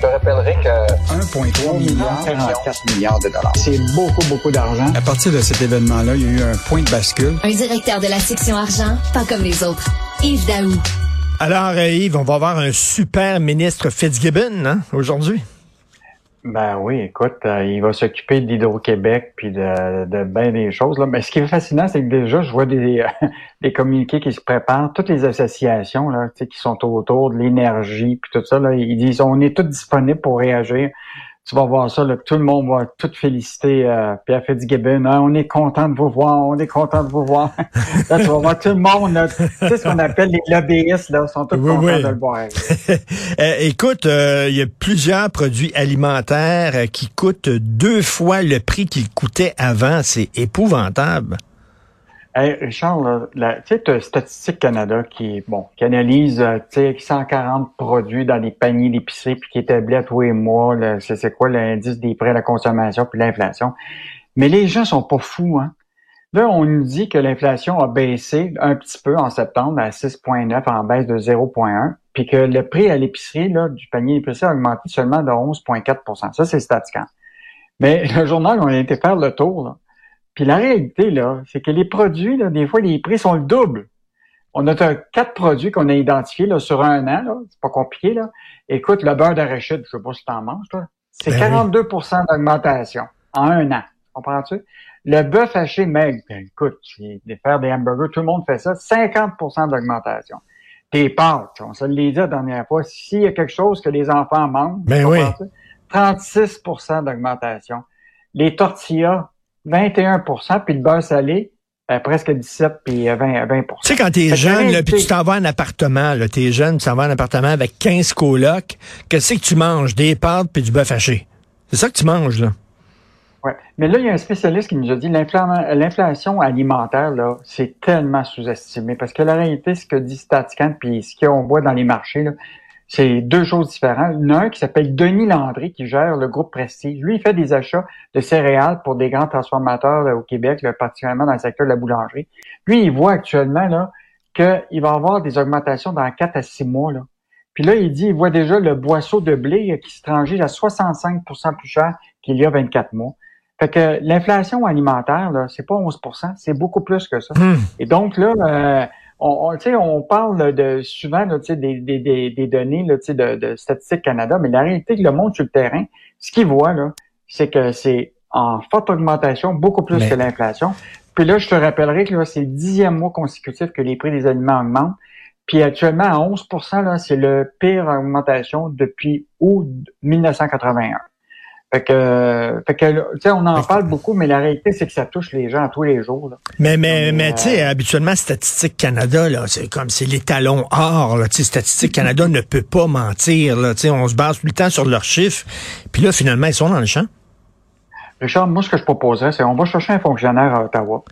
Je te rappellerai que 1,3 milliard, 44 milliards de dollars. C'est beaucoup, beaucoup d'argent. À partir de cet événement-là, il y a eu un point de bascule. Un directeur de la section argent, pas comme les autres. Yves Daou. Alors, euh, Yves, on va avoir un super ministre Fitzgibbon hein, aujourd'hui. Ben oui, écoute, euh, il va s'occuper d'Hydro-Québec puis de, de bien des choses. Là. Mais ce qui est fascinant, c'est que déjà, je vois des, des communiqués qui se préparent, toutes les associations là, qui sont autour de l'énergie puis tout ça. Là, ils disent on est tous disponibles pour réagir tu vas voir ça, là, tout le monde va tout féliciter euh, Pierre Fitzgibbon. Hein, on est content de vous voir, on est content de vous voir. là, tu vas voir tout le monde, là, tu sais ce qu'on appelle les lobbyistes, là, sont tous contents de le voir. Euh, écoute, euh, il y a plusieurs produits alimentaires euh, qui coûtent deux fois le prix qu'ils coûtaient avant. C'est épouvantable. Hey, Richard, tu sais, Statistique Canada qui, bon, qui analyse, euh, tu sais, 140 produits dans des paniers d'épicerie puis qui établit à tous les mois, c'est quoi l'indice des prix à la consommation puis l'inflation. Mais les gens sont pas fous, hein. Là, on nous dit que l'inflation a baissé un petit peu en septembre à 6,9 en baisse de 0,1, puis que le prix à l'épicerie du panier d'épicerie a augmenté seulement de 11,4% Ça, c'est Statican. Mais le journal, on a été faire le tour, là. Puis la réalité, là, c'est que les produits, là, des fois, les prix sont le double. On a quatre produits qu'on a identifiés là, sur un an, là. C'est pas compliqué, là. Écoute, le beurre d'arachide, je sais pas si t'en manges, toi. C'est 42% ben d'augmentation en un an. Comprends-tu? Le bœuf haché maigre, ben, écoute, de faire des hamburgers, tout le monde fait ça, 50% d'augmentation. Tes pâtes, on se l'a dit la dernière fois, s'il y a quelque chose que les enfants mangent, ben oui. 36% d'augmentation. Les tortillas, 21% puis le beurre salé, euh, presque 17 puis 20, 20 Tu sais, quand t'es jeune, là, puis tu t'en vas en appartement, là, t'es jeune, tu t'en vas en appartement avec 15 colocs, qu'est-ce que tu manges? Des pâtes puis du bœuf haché. C'est ça que tu manges, là. Ouais. Mais là, il y a un spécialiste qui nous a dit l'inflation alimentaire, là, c'est tellement sous-estimé. Parce que la réalité, ce que dit Statican, puis ce qu'on voit dans les marchés, là, c'est deux choses différentes. Il y en a un qui s'appelle Denis Landry, qui gère le groupe Prestige. Lui, il fait des achats de céréales pour des grands transformateurs au Québec, particulièrement dans le secteur de la boulangerie. Lui, il voit actuellement là qu'il va avoir des augmentations dans 4 à 6 mois. Là. Puis là, il dit, il voit déjà le boisseau de blé qui se transige à 65% plus cher qu'il y a 24 mois. Fait que l'inflation alimentaire, là, c'est pas 11% c'est beaucoup plus que ça. Hmm. Et donc là, euh, on, on, on parle de souvent là, des, des, des, des données là, de, de Statistique Canada, mais la réalité que le monde sur le terrain, ce qu'il voit, là, c'est que c'est en forte augmentation, beaucoup plus que l'inflation. Puis là, je te rappellerai que là, c'est le dixième mois consécutif que les prix des aliments augmentent. Puis actuellement, à 11 là, c'est le pire augmentation depuis août 1981. Fait que, fait que, tu sais, on en parle beaucoup, mais la réalité, c'est que ça touche les gens tous les jours. Là. Mais, mais, mais, tu sais, euh, habituellement, Statistique Canada, là, c'est comme, c'est l'étalon or, là. Statistique Canada ne peut pas mentir, là. Tu sais, on se base tout le temps sur leurs chiffres. Puis là, finalement, ils sont dans le champ. Richard, moi, ce que je proposerais, c'est on va chercher un fonctionnaire à Ottawa.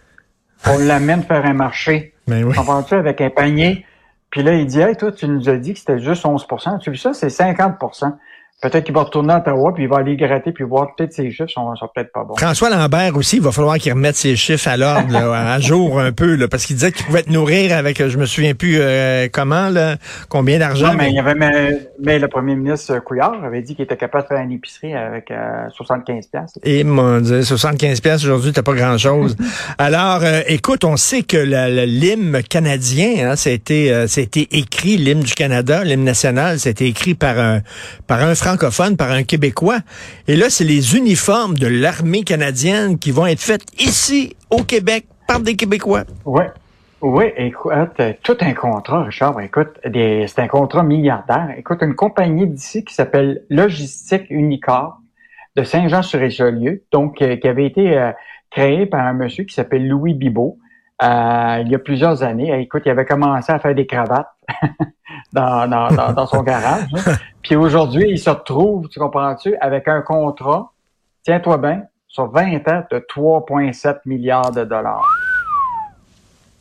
On l'amène faire un marché. Mais ben oui. On tu avec un panier. Puis là, il dit, hey, toi, tu nous as dit que c'était juste 11% Tu vu ça? C'est 50 Peut-être qu'il va retourner à Ottawa, puis il va aller gratter, puis voir peut-être ses chiffres sont, sont peut-être pas bons. François Lambert aussi, il va falloir qu'il remette ses chiffres à l'ordre, à jour un peu, là, parce qu'il disait qu'il pouvait te nourrir avec, je me souviens plus euh, comment, là, combien d'argent. Non, mais, il y avait, mais, le premier ministre Couillard avait dit qu'il était capable de faire une épicerie avec 75 euh, pièces. Et mon Dieu, 75 pièces aujourd'hui, t'as pas grand-chose. Alors, euh, écoute, on sait que l'hymne canadien, hein, ça a été, ça a été écrit, l'hymne du Canada, l'hymne national, ça a été écrit par un, par un francophone par un Québécois. Et là, c'est les uniformes de l'armée canadienne qui vont être faits ici, au Québec, par des Québécois. Oui. Oui, écoute, tout un contrat, Richard. Écoute, c'est un contrat milliardaire. Écoute, une compagnie d'ici qui s'appelle Logistique Unicorp de Saint-Jean-sur-Richelieu, donc euh, qui avait été euh, créé par un monsieur qui s'appelle Louis Bibot euh, il y a plusieurs années. Écoute, il avait commencé à faire des cravates dans, dans, dans, son garage. Puis aujourd'hui, il se retrouve, tu comprends-tu, avec un contrat, tiens-toi bien, sur 20 ans de 3,7 milliards de dollars.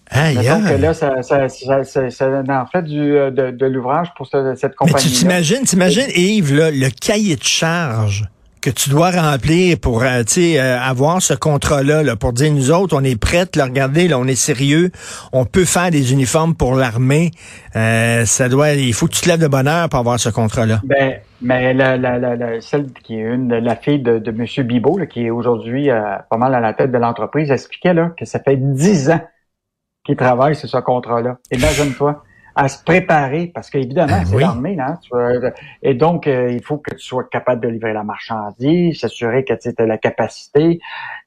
Aïe, Donc là, ça, ça, ça, ça, en fait du, euh, de, de l'ouvrage pour cette, compagnie. Mais tu t'imagines, t'imagines, Yves, là, le cahier de charge que tu dois remplir pour euh, euh, avoir ce contrat-là, là, pour dire nous autres, on est prêts, regardez, on est sérieux, on peut faire des uniformes pour l'armée. Euh, ça doit, il faut que tu te lèves de bonheur pour avoir ce contrat-là. Ben, mais la, la, la, celle qui est une la fille de, de M. Bibot, qui est aujourd'hui euh, pas mal à la tête de l'entreprise, expliquait là, que ça fait dix ans qu'il travaille sur ce contrat-là. Imagine-toi à se préparer parce qu'évidemment, ben c'est l'armée, hein, et donc euh, il faut que tu sois capable de livrer la marchandise, s'assurer que tu as la capacité.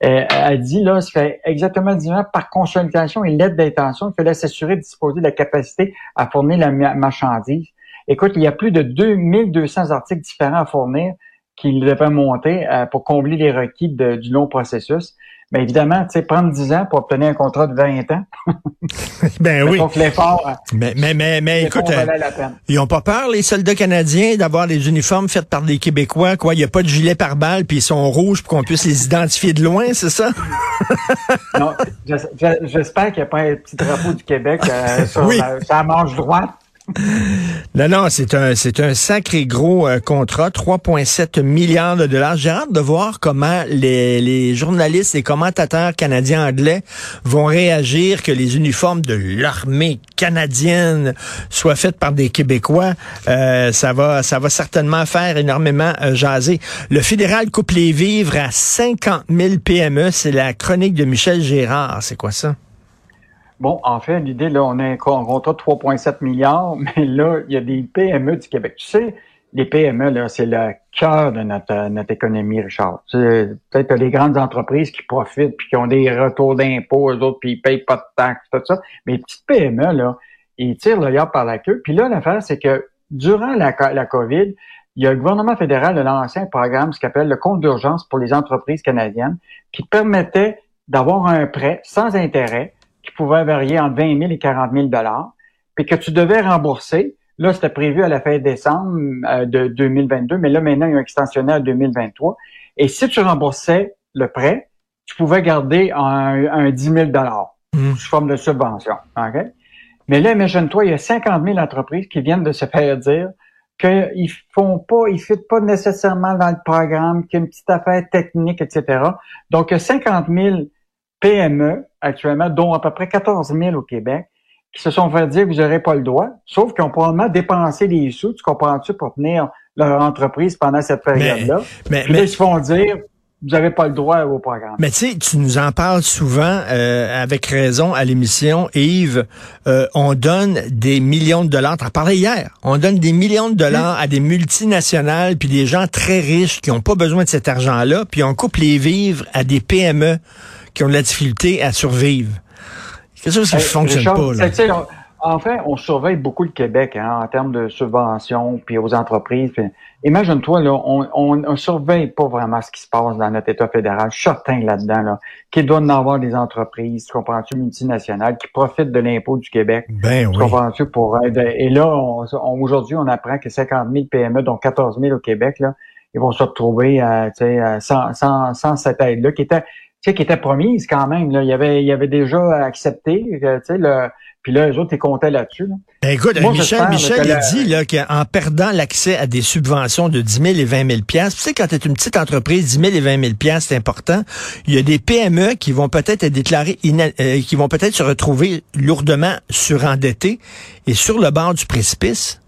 Euh, elle dit là, ça fait exactement 10 ans par consultation et l'aide d'intention, il fallait s'assurer de disposer de la capacité à fournir la marchandise. Écoute, il y a plus de 2200 articles différents à fournir qu'il devait monter euh, pour combler les requis du long processus. Mais évidemment, tu sais, prendre 10 ans pour obtenir un contrat de 20 ans. ben oui. Donc l'effort. Euh, mais, mais, mais, mais écoute, euh, ils ont pas peur, les soldats canadiens, d'avoir des uniformes faits par des Québécois, quoi. Il n'y a pas de gilet par balle, puis ils sont rouges pour qu'on puisse les identifier de loin, c'est ça? non, j'espère qu'il n'y a pas un petit drapeau du Québec sur, oui. la, manche droite. Non, non, c'est un, c'est un sacré gros euh, contrat, 3,7 milliards de dollars. J'ai hâte de voir comment les, les journalistes et commentateurs canadiens anglais vont réagir que les uniformes de l'armée canadienne soient faits par des Québécois. Euh, ça va, ça va certainement faire énormément euh, jaser. Le fédéral coupe les vivres à 50 000 PME. C'est la chronique de Michel Gérard. C'est quoi ça? Bon, en fait, l'idée, là, on a un contrat de 3,7 milliards, mais là, il y a des PME du Québec. Tu sais, les PME, là, c'est le cœur de notre, notre économie, Richard. Peut-être les grandes entreprises qui profitent puis qui ont des retours d'impôts, eux autres, puis ils payent pas de taxes, tout ça. Mais les petites PME, là, ils tirent le par la queue. Puis là, l'affaire, c'est que durant la, la COVID, il y a le gouvernement fédéral de lancé un programme, ce qu'on appelle le compte d'urgence pour les entreprises canadiennes, qui permettait d'avoir un prêt sans intérêt pouvait varier entre 20 000 et 40 000 dollars, puis que tu devais rembourser. Là, c'était prévu à la fin décembre euh, de 2022, mais là, maintenant, il y a un extensionné à 2023. Et si tu remboursais le prêt, tu pouvais garder un, un 10 000 dollars mmh. sous forme de subvention. Mais là, imagine-toi, il y a 50 000 entreprises qui viennent de se faire dire qu'ils font pas, ils ne pas nécessairement dans le programme, qu'il y a une petite affaire technique, etc. Donc, il y a 50 000 PME actuellement, dont à peu près 14 000 au Québec, qui se sont fait dire que vous n'aurez pas le droit, sauf qu'ils ont probablement dépensé des sous, tu comprends-tu, pour tenir leur entreprise pendant cette période-là. Mais, mais, ils se font dire, vous n'avez pas le droit au programme. Mais tu sais, tu nous en parles souvent, euh, avec raison, à l'émission, Yves. Euh, on donne des millions de dollars. Tu en parlais hier. On donne des millions de dollars à des multinationales, puis des gens très riches qui n'ont pas besoin de cet argent-là, puis on coupe les vivres à des PME qui ont de la difficulté à survivre. Quelque chose qui ne fonctionne pas. Là? En fait, on surveille beaucoup le Québec hein, en termes de subventions puis aux entreprises. Imagine-toi, là, on, ne surveille pas vraiment ce qui se passe dans notre État fédéral. Certain là-dedans, là, qu'il doit y avoir des entreprises, tu comprends-tu, multinationales, qui profitent de l'impôt du Québec. Ben tu comprends-tu pour Et là, aujourd'hui, on apprend que 50 000 PME, dont 14 000 au Québec, là, ils vont se retrouver à, sans, sans, sans cette aide-là, qui était tu sais, qui était promise quand même. Là. Il, avait, il avait déjà accepté, euh, tu sais, le, puis là, les autres, ils comptaient là-dessus. Ben écoute, Michel, Michel a dit là, qu'en perdant l'accès à des subventions de 10 000 et 20 000 tu sais, quand tu es une petite entreprise, 10 000 et 20 000 c'est important. Il y a des PME qui vont peut-être être déclarées, euh, qui vont peut-être se retrouver lourdement surendettés et sur le bord du précipice.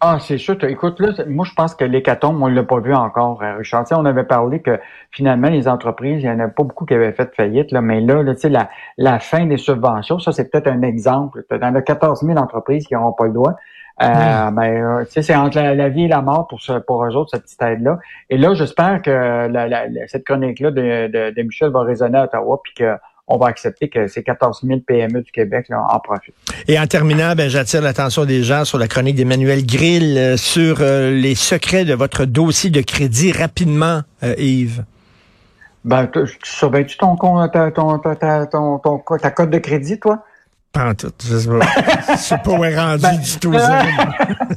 Ah, c'est sûr. Écoute, là, moi, je pense que l'hécatombe, on ne l'a pas vu encore, euh, Richard. on avait parlé que finalement, les entreprises, il n'y en a pas beaucoup qui avaient fait faillite, là, mais là, là la, la fin des subventions, ça, c'est peut-être un exemple. Dans les 14 000 entreprises qui n'auront pas le droit. Euh, ben, euh, c'est entre la, vie et la mort pour, ce, pour eux autres, cette petite aide-là. Et là, j'espère que la, cette chronique-là de, de, de, Michel va résonner à Ottawa, puis que on va accepter que ces 14 000 PME du Québec là, en profitent. Et en terminant, ben, j'attire l'attention des gens sur la chronique d'Emmanuel Grill euh, sur euh, les secrets de votre dossier de crédit rapidement, euh, Yves. Ben, tu surveilles-tu ton, ton, ton, ton, ton, ta cote de crédit, toi? Pas en tout. Je sais pas. sais pas où est rendu ben, du tout.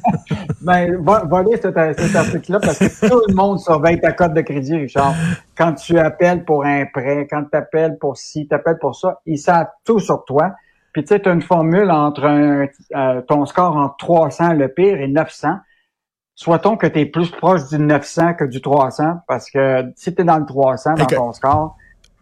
ben, lire cet, cet article-là parce que tout le monde surveille ta cote de crédit, Richard. Quand tu appelles pour un prêt, quand tu appelles pour ci, tu appelles pour ça, ils savent tout sur toi. Puis tu sais, tu as une formule entre un, euh, ton score entre 300 le pire et 900. soit-on que tu es plus proche du 900 que du 300, parce que si tu es dans le 300 dans ton score,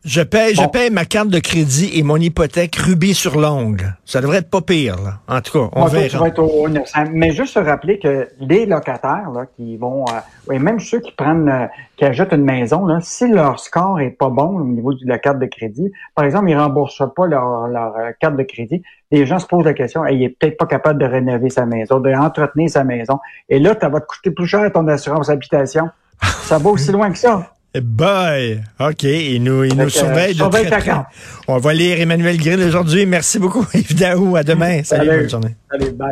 je paye, je paye ma carte de crédit et mon hypothèque rubis sur l'ongle. Ça devrait être pas pire, là. En tout cas, on verra. Être au 900. Mais juste se rappeler que les locataires, là, qui vont, euh, et même ceux qui prennent, euh, qui achètent une maison, là, si leur score est pas bon au niveau de la carte de crédit, par exemple, ils remboursent pas leur, leur euh, carte de crédit, les gens se posent la question, il est peut-être pas capable de rénover sa maison, de entretenir sa maison. Et là, ça va te coûter plus cher ton assurance habitation. Ça va aussi loin que ça. Bye. OK. Il nous, il nous surveille de très. On va lire Emmanuel Grill aujourd'hui. Merci beaucoup, Yves Daou. À demain. Salut, Salut bonne journée. Salut, bye.